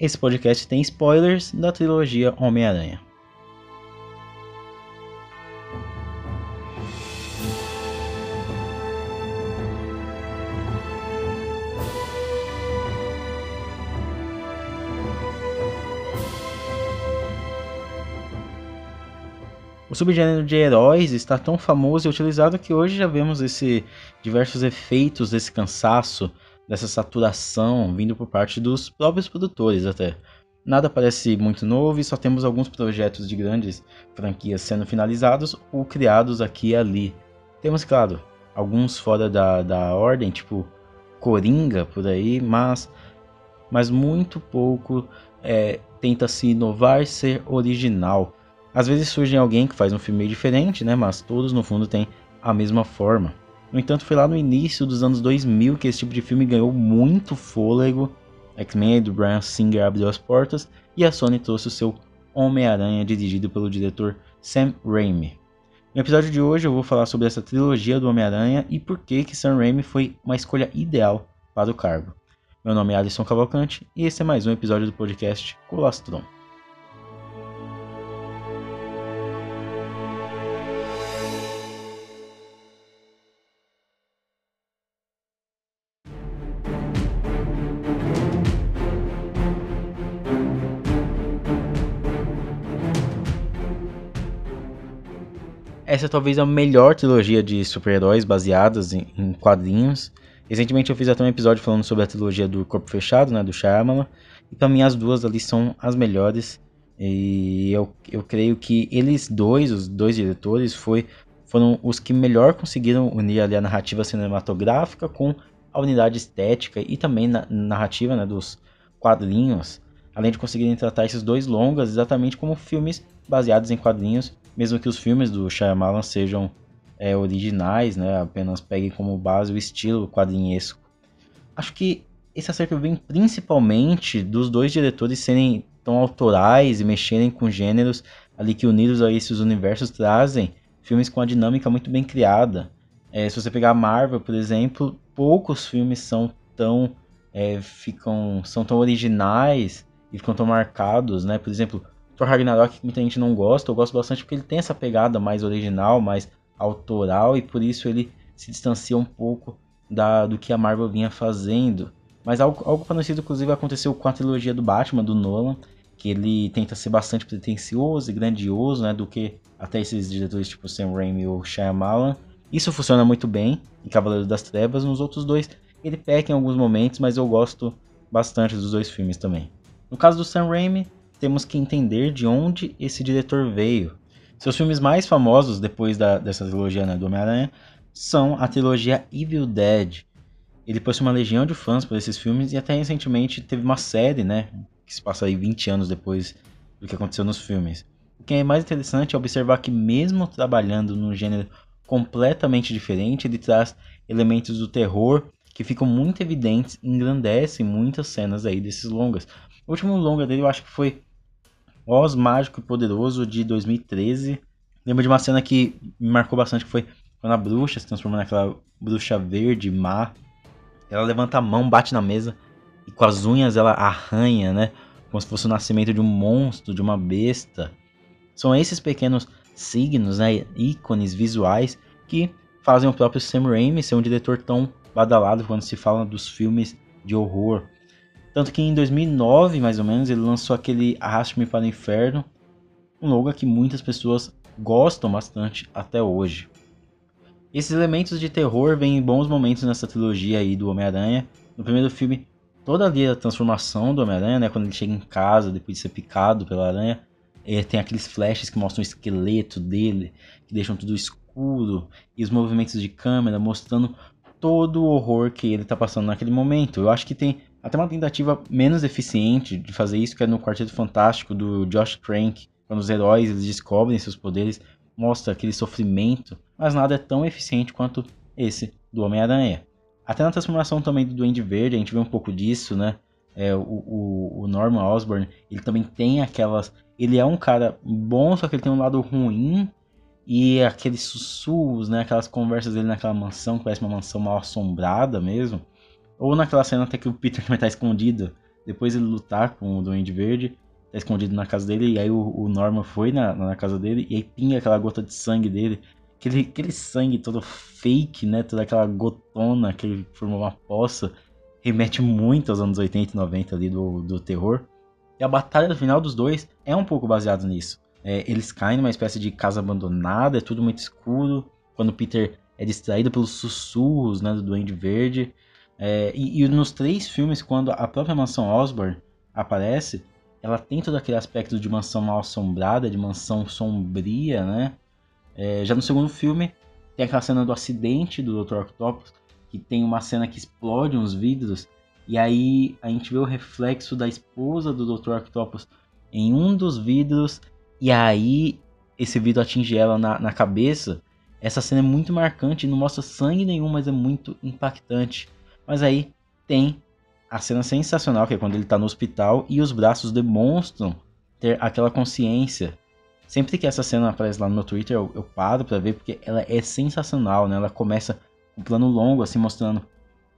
esse podcast tem spoilers da trilogia Homem-Aranha. O subgênero de heróis está tão famoso e utilizado que hoje já vemos esse diversos efeitos desse cansaço, dessa saturação vindo por parte dos próprios produtores até. Nada parece muito novo e só temos alguns projetos de grandes franquias sendo finalizados ou criados aqui e ali. Temos, claro, alguns fora da, da ordem, tipo Coringa por aí, mas, mas muito pouco é, tenta se inovar, ser original. Às vezes surge alguém que faz um filme diferente, né? Mas todos no fundo têm a mesma forma. No entanto, foi lá no início dos anos 2000 que esse tipo de filme ganhou muito fôlego. X-Men do Brian Singer abriu as portas e a Sony trouxe o seu Homem-Aranha dirigido pelo diretor Sam Raimi. No episódio de hoje eu vou falar sobre essa trilogia do Homem-Aranha e por que que Sam Raimi foi uma escolha ideal para o cargo. Meu nome é Alisson Cavalcante e esse é mais um episódio do podcast Colastron. Essa é talvez a melhor trilogia de super-heróis baseadas em, em, quadrinhos. Recentemente eu fiz até um episódio falando sobre a trilogia do Corpo Fechado, né, do Shyamalan. E para mim as duas ali são as melhores. E eu, eu creio que eles dois, os dois diretores, foi, foram os que melhor conseguiram unir ali a narrativa cinematográfica com a unidade estética e também na narrativa né, dos quadrinhos. Além de conseguirem tratar esses dois longas exatamente como filmes baseados em quadrinhos mesmo que os filmes do Shyamalan sejam é, originais, né, apenas peguem como base o estilo quadrinhesco. Acho que esse acerto vem principalmente dos dois diretores serem tão autorais e mexerem com gêneros ali que unidos a esses universos trazem filmes com a dinâmica muito bem criada. É, se você pegar a Marvel, por exemplo, poucos filmes são tão é, ficam são tão originais e ficam tão marcados, né? Por exemplo, Thor Ragnarok muita gente não gosta, eu gosto bastante porque ele tem essa pegada mais original, mais autoral e por isso ele se distancia um pouco da, do que a Marvel vinha fazendo. Mas algo, algo parecido, inclusive, aconteceu com a trilogia do Batman, do Nolan, que ele tenta ser bastante pretencioso e grandioso, né, do que até esses diretores tipo Sam Raimi ou Shyamalan. Isso funciona muito bem em Cavaleiro das Trevas, nos outros dois ele peca em alguns momentos, mas eu gosto bastante dos dois filmes também. No caso do Sam Raimi, temos que entender de onde esse diretor veio. Seus filmes mais famosos depois da, dessa trilogia né, do Homem-Aranha são a trilogia Evil Dead. Ele possui uma legião de fãs por esses filmes e até recentemente teve uma série, né, que se passa aí 20 anos depois do que aconteceu nos filmes. O que é mais interessante é observar que mesmo trabalhando num gênero completamente diferente, ele traz elementos do terror que ficam muito evidentes e engrandecem muitas cenas aí desses longas. O último longa dele eu acho que foi Oz Mágico e Poderoso de 2013. Lembro de uma cena que me marcou bastante, que foi quando a bruxa se transforma naquela bruxa verde, má. Ela levanta a mão, bate na mesa e com as unhas ela arranha, né? Como se fosse o nascimento de um monstro, de uma besta. São esses pequenos signos, né? ícones visuais que fazem o próprio Sam Raimi ser um diretor tão badalado quando se fala dos filmes de horror. Tanto que em 2009, mais ou menos, ele lançou aquele Arraste-me para o Inferno, um logo que muitas pessoas gostam bastante até hoje. Esses elementos de terror vêm em bons momentos nessa trilogia aí do Homem-Aranha. No primeiro filme, toda ali a transformação do Homem-Aranha, né, quando ele chega em casa depois de ser picado pela aranha, é, tem aqueles flashes que mostram o esqueleto dele, que deixam tudo escuro, e os movimentos de câmera mostrando todo o horror que ele está passando naquele momento. Eu acho que tem até uma tentativa menos eficiente de fazer isso, que é no Quarteto Fantástico do Josh Trank, quando os heróis eles descobrem seus poderes, mostra aquele sofrimento, mas nada é tão eficiente quanto esse do Homem-Aranha. Até na transformação também do Duende Verde, a gente vê um pouco disso, né? É, o, o, o Norman Osborn, ele também tem aquelas... Ele é um cara bom, só que ele tem um lado ruim e aqueles sussurros, né? Aquelas conversas dele naquela mansão, que parece uma mansão mal assombrada mesmo. Ou naquela cena até que o Peter também tá escondido depois ele lutar com o Duende Verde, tá escondido na casa dele, e aí o, o Norman foi na, na casa dele, e aí pinga aquela gota de sangue dele, aquele, aquele sangue todo fake, né, toda aquela gotona que formou uma poça, remete muito aos anos 80 e 90 ali do, do terror. E a batalha final dos dois é um pouco baseada nisso. É, eles caem numa espécie de casa abandonada, é tudo muito escuro. Quando Peter é distraído pelos sussurros né, do Duende Verde. É, e, e, nos três filmes, quando a própria mansão Osborne aparece, ela tem todo aquele aspecto de mansão mal assombrada, de mansão sombria, né? É, já no segundo filme, tem aquela cena do acidente do Dr. Octopus, que tem uma cena que explode uns vidros, e aí a gente vê o reflexo da esposa do Dr. Octopus em um dos vidros, e aí esse vidro atinge ela na, na cabeça, essa cena é muito marcante, não mostra sangue nenhum, mas é muito impactante. Mas aí tem a cena sensacional, que é quando ele está no hospital e os braços demonstram ter aquela consciência. Sempre que essa cena aparece lá no meu Twitter, eu, eu paro para ver porque ela é sensacional, né? Ela começa um plano longo, assim, mostrando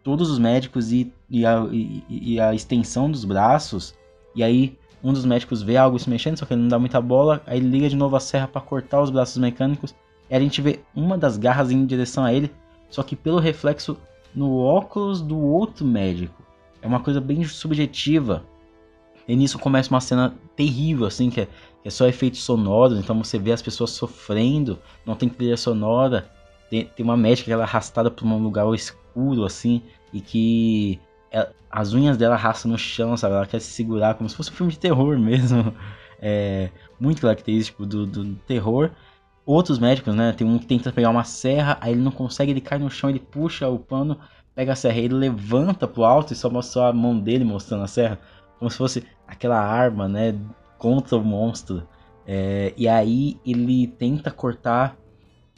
todos os médicos e, e, a, e, e a extensão dos braços. E aí um dos médicos vê algo se mexendo, só que ele não dá muita bola, aí ele liga de novo a serra para cortar os braços mecânicos e a gente vê uma das garras indo em direção a ele, só que pelo reflexo no óculos do outro médico. É uma coisa bem subjetiva. E nisso começa uma cena terrível, assim, que é, que é só efeitos sonoros, então você vê as pessoas sofrendo, não tem trilha sonora. Tem, tem uma médica que ela é arrastada para um lugar escuro, assim, e que ela, as unhas dela arrastam no chão, sabe? Ela quer se segurar como se fosse um filme de terror mesmo. É muito característico do, do terror outros médicos, né? Tem um que tenta pegar uma serra, aí ele não consegue, ele cai no chão, ele puxa o pano, pega a serra, ele levanta pro alto e só mostra a mão dele mostrando a serra, como se fosse aquela arma, né? Contra o monstro. É, e aí ele tenta cortar,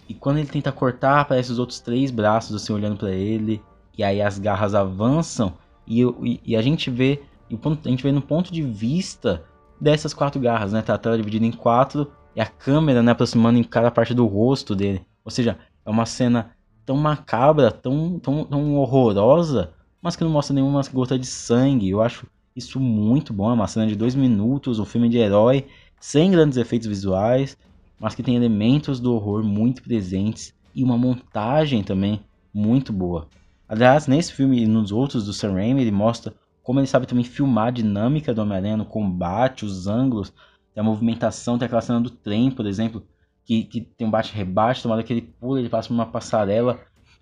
e quando ele tenta cortar, aparecem os outros três braços assim olhando para ele, e aí as garras avançam, e, e, e a gente vê, a gente vê no ponto de vista dessas quatro garras, né? Tá a tela dividida em quatro e a câmera né, aproximando em cada parte do rosto dele. Ou seja, é uma cena tão macabra, tão, tão, tão horrorosa, mas que não mostra nenhuma gota de sangue. Eu acho isso muito bom. É uma cena de dois minutos, um filme de herói, sem grandes efeitos visuais, mas que tem elementos do horror muito presentes e uma montagem também muito boa. Aliás, nesse filme e nos outros do Sam Raimi, ele mostra como ele sabe também filmar a dinâmica do Homem-Aranha no combate, os ângulos, tem a movimentação, tem aquela cena do trem, por exemplo, que, que tem um bate-rebate, tomada que ele pula, ele passa por uma passarela,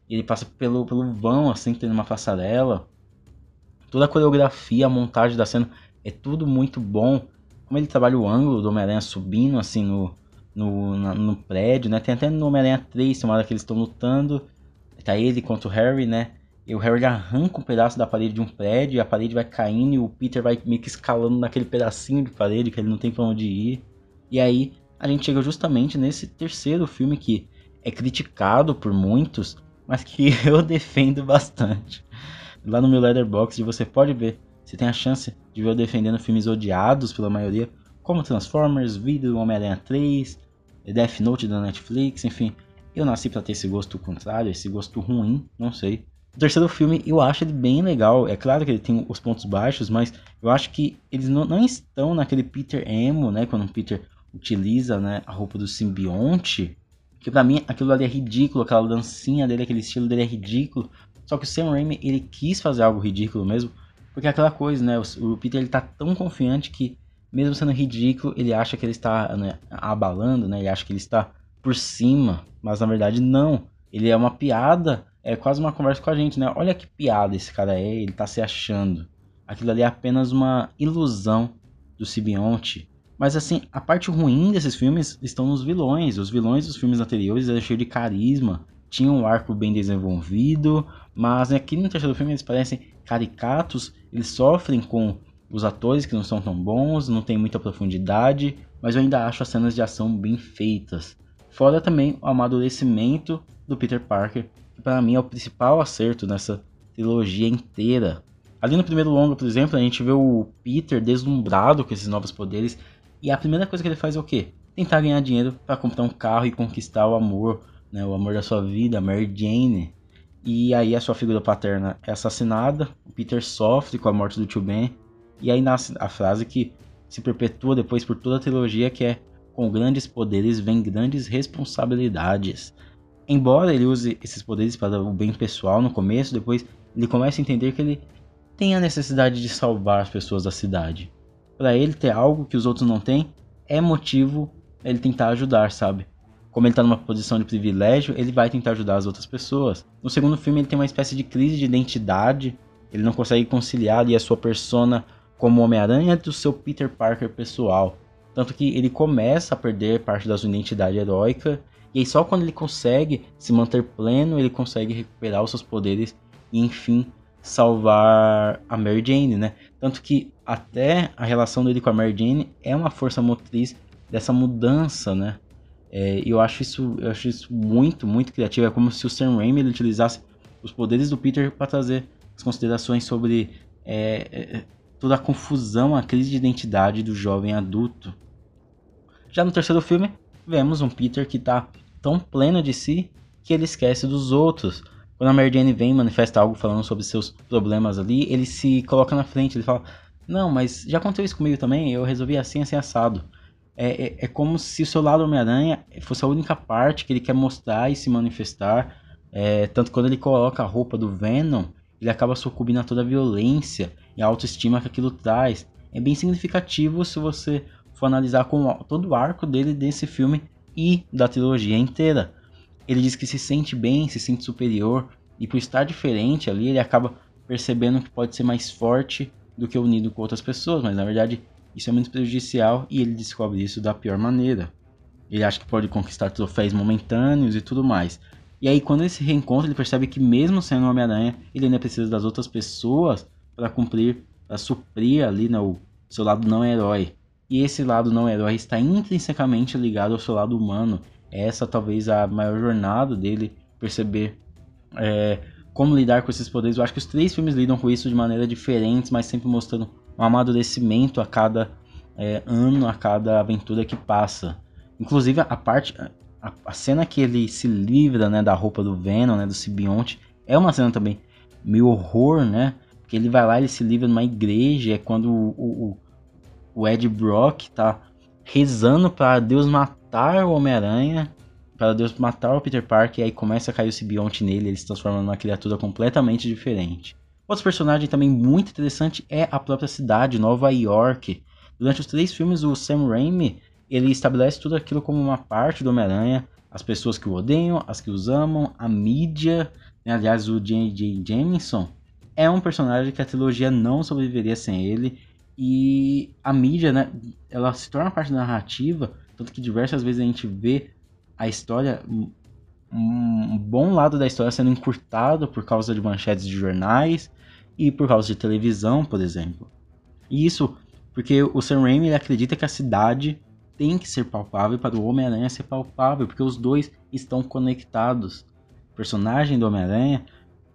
ele passa pelo, pelo vão, assim, que tem uma passarela. Toda a coreografia, a montagem da cena, é tudo muito bom. Como ele trabalha o ângulo do Homem-Aranha subindo, assim, no, no, na, no prédio, né? Tem até no Homem-Aranha 3, tem uma hora que eles estão lutando, tá ele contra o Harry, né? E o Harry arranca um pedaço da parede de um prédio, e a parede vai caindo e o Peter vai meio que escalando naquele pedacinho de parede que ele não tem pra onde ir. E aí a gente chega justamente nesse terceiro filme que é criticado por muitos, mas que eu defendo bastante. Lá no meu Letterboxd você pode ver, você tem a chance de ver eu defendendo filmes odiados pela maioria, como Transformers, Vídeo Homem-Aranha 3, Death Note da Netflix, enfim. Eu nasci para ter esse gosto contrário, esse gosto ruim, não sei. O terceiro filme eu acho ele bem legal. É claro que ele tem os pontos baixos, mas eu acho que eles não, não estão naquele Peter emo, né? Quando o Peter utiliza né, a roupa do simbionte. Que pra mim aquilo ali é ridículo, aquela dancinha dele, aquele estilo dele é ridículo. Só que o Sam Raimi ele quis fazer algo ridículo mesmo. Porque é aquela coisa, né? O, o Peter ele tá tão confiante que, mesmo sendo ridículo, ele acha que ele está né, abalando, né? Ele acha que ele está por cima. Mas na verdade não. Ele é uma piada é quase uma conversa com a gente, né? Olha que piada esse cara é, ele tá se achando. Aquilo ali é apenas uma ilusão do Sibionte. Mas assim, a parte ruim desses filmes estão nos vilões. Os vilões dos filmes anteriores eram cheios de carisma, tinham um arco bem desenvolvido, mas aqui no terceiro filme eles parecem caricatos, eles sofrem com os atores que não são tão bons, não tem muita profundidade, mas eu ainda acho as cenas de ação bem feitas. Fora também o amadurecimento do Peter Parker, para mim é o principal acerto nessa trilogia inteira. Ali no primeiro longo, por exemplo, a gente vê o Peter deslumbrado com esses novos poderes e a primeira coisa que ele faz é o quê? Tentar ganhar dinheiro para comprar um carro e conquistar o amor, né, o amor da sua vida, a Mary Jane. E aí a sua figura paterna é assassinada, o Peter sofre com a morte do tio Ben. E aí nasce a frase que se perpetua depois por toda a trilogia, que é com grandes poderes vem grandes responsabilidades. Embora ele use esses poderes para o bem pessoal no começo, depois ele começa a entender que ele tem a necessidade de salvar as pessoas da cidade. Para ele ter algo que os outros não têm, é motivo ele tentar ajudar, sabe? Como ele tá numa posição de privilégio, ele vai tentar ajudar as outras pessoas. No segundo filme, ele tem uma espécie de crise de identidade. Ele não consegue conciliar ali a sua persona como Homem-Aranha do seu Peter Parker pessoal. Tanto que ele começa a perder parte da sua identidade heróica. E aí só quando ele consegue se manter pleno, ele consegue recuperar os seus poderes e enfim salvar a Mary Jane, né? Tanto que até a relação dele com a Mary Jane é uma força motriz dessa mudança, né? É, eu acho isso, eu acho isso muito, muito criativo. É como se o Sam Raimi utilizasse os poderes do Peter para trazer as considerações sobre é, é, toda a confusão, a crise de identidade do jovem adulto. Já no terceiro filme, vemos um Peter que está tão pleno de si que ele esquece dos outros. Quando a Mary Jane vem e manifesta algo falando sobre seus problemas ali, ele se coloca na frente, ele fala: Não, mas já aconteceu isso comigo também, eu resolvi assim, assim, assado. É, é, é como se o seu lado Homem-Aranha fosse a única parte que ele quer mostrar e se manifestar. É, tanto quando ele coloca a roupa do Venom, ele acaba sucumbindo a toda a violência e a autoestima que aquilo traz. É bem significativo se você for analisar com todo o arco dele desse filme e da trilogia inteira. Ele diz que se sente bem, se sente superior, e por estar diferente ali, ele acaba percebendo que pode ser mais forte do que unido com outras pessoas, mas na verdade isso é muito prejudicial e ele descobre isso da pior maneira. Ele acha que pode conquistar troféus momentâneos e tudo mais. E aí, quando ele se reencontra, ele percebe que, mesmo sendo Homem-Aranha, ele ainda precisa das outras pessoas para cumprir, para suprir ali né, o seu lado não herói. E esse lado não herói está intrinsecamente ligado ao seu lado humano. Essa talvez a maior jornada dele perceber é, como lidar com esses poderes. Eu acho que os três filmes lidam com isso de maneira diferentes, mas sempre mostrando um amadurecimento a cada é, ano, a cada aventura que passa. Inclusive a parte, a, a, cena que ele se livra, né, da roupa do Venom, né, do simbionte, é uma cena também meio horror, né? Que ele vai lá, ele se livra numa igreja, é quando o, o, o Ed Brock tá rezando para Deus matar o Homem-Aranha, para Deus matar o Peter Parker, e aí começa a cair o simbionte nele, ele se transforma numa criatura completamente diferente. Outro personagem também muito interessante é a própria cidade, Nova York. Durante os três filmes, o Sam Raimi ele estabelece tudo aquilo como uma parte do Homem-Aranha, as pessoas que o odeiam, as que os amam, a mídia. Né? Aliás, o J.J. Jameson é um personagem que a trilogia não sobreviveria sem ele. E a mídia, né, ela se torna parte da narrativa, tanto que diversas vezes a gente vê a história, um bom lado da história sendo encurtado por causa de manchetes de jornais, e por causa de televisão, por exemplo. E isso porque o Sam Raimi acredita que a cidade tem que ser palpável para o Homem-Aranha ser palpável, porque os dois estão conectados. O personagem do Homem-Aranha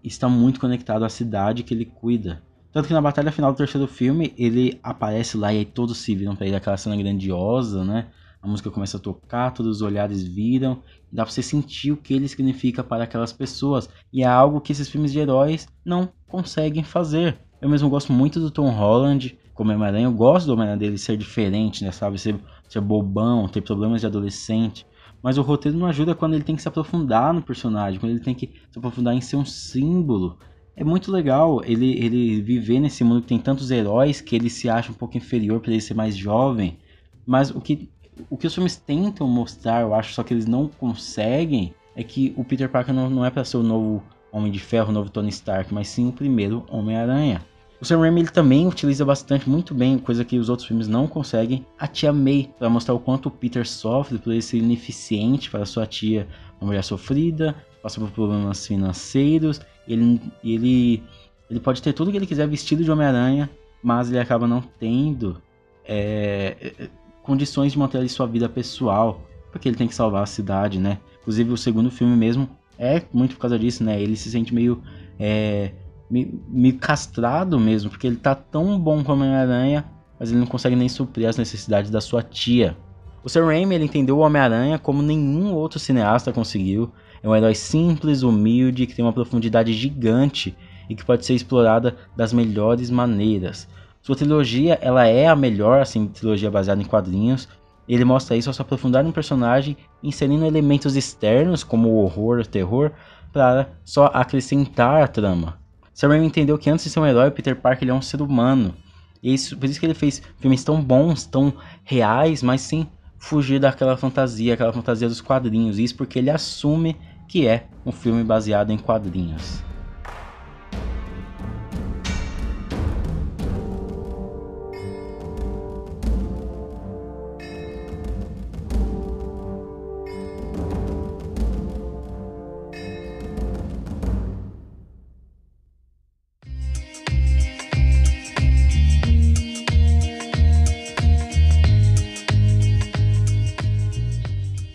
está muito conectado à cidade que ele cuida. Tanto que na batalha final do terceiro filme, ele aparece lá e aí todos se viram para ele, aquela cena grandiosa, né? A música começa a tocar, todos os olhares viram, dá pra você sentir o que ele significa para aquelas pessoas. E é algo que esses filmes de heróis não conseguem fazer. Eu mesmo gosto muito do Tom Holland como Homem-Aranha. Eu gosto do Homem-Aranha dele ser diferente, né? Sabe? Ser, ser bobão, ter problemas de adolescente. Mas o roteiro não ajuda quando ele tem que se aprofundar no personagem, quando ele tem que se aprofundar em ser um símbolo. É muito legal ele, ele viver nesse mundo que tem tantos heróis que ele se acha um pouco inferior para ele ser mais jovem. Mas o que o que os filmes tentam mostrar, eu acho, só que eles não conseguem, é que o Peter Parker não, não é para ser o novo Homem de Ferro, o novo Tony Stark, mas sim o primeiro Homem-Aranha. O Sam Raimi ele também utiliza bastante, muito bem, coisa que os outros filmes não conseguem, a tia May, para mostrar o quanto o Peter sofre por ele ser ineficiente para sua tia, uma mulher sofrida, passa por problemas financeiros, ele, ele, ele pode ter tudo que ele quiser vestido de Homem-Aranha, mas ele acaba não tendo é, condições de manter sua vida pessoal, porque ele tem que salvar a cidade, né? Inclusive o segundo filme mesmo é muito por causa disso, né? Ele se sente meio, é, meio, meio castrado mesmo, porque ele tá tão bom como Homem-Aranha, mas ele não consegue nem suprir as necessidades da sua tia. O Sam Raimi ele entendeu o Homem-Aranha como nenhum outro cineasta conseguiu. É um herói simples, humilde, que tem uma profundidade gigante e que pode ser explorada das melhores maneiras. Sua trilogia, ela é a melhor, assim, trilogia baseada em quadrinhos. Ele mostra isso ao se aprofundar no personagem, inserindo elementos externos, como o horror, o terror, para só acrescentar a trama. Sam Raimi entendeu que antes de ser um herói, Peter Parker é um ser humano. E isso, por isso que ele fez filmes tão bons, tão reais, mas sem fugir daquela fantasia, aquela fantasia dos quadrinhos. Isso porque ele assume que é um filme baseado em quadrinhos.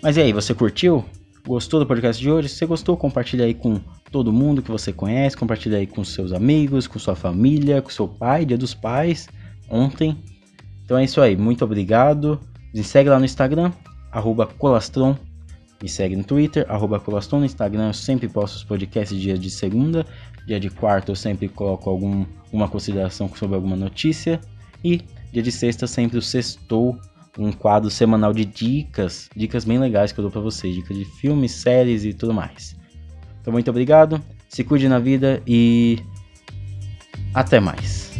Mas e aí, você curtiu? Gostou do podcast de hoje? Se você gostou, compartilha aí com todo mundo que você conhece, compartilha aí com seus amigos, com sua família, com seu pai, dia dos pais, ontem. Então é isso aí, muito obrigado. Me segue lá no Instagram, Colastron. Me segue no Twitter, Colastron. No Instagram eu sempre posto os podcasts dia de segunda. Dia de quarta eu sempre coloco algum, uma consideração sobre alguma notícia. E dia de sexta sempre o sextou um quadro semanal de dicas, dicas bem legais que eu dou para vocês, dicas de filmes, séries e tudo mais. Então muito obrigado, se cuide na vida e até mais.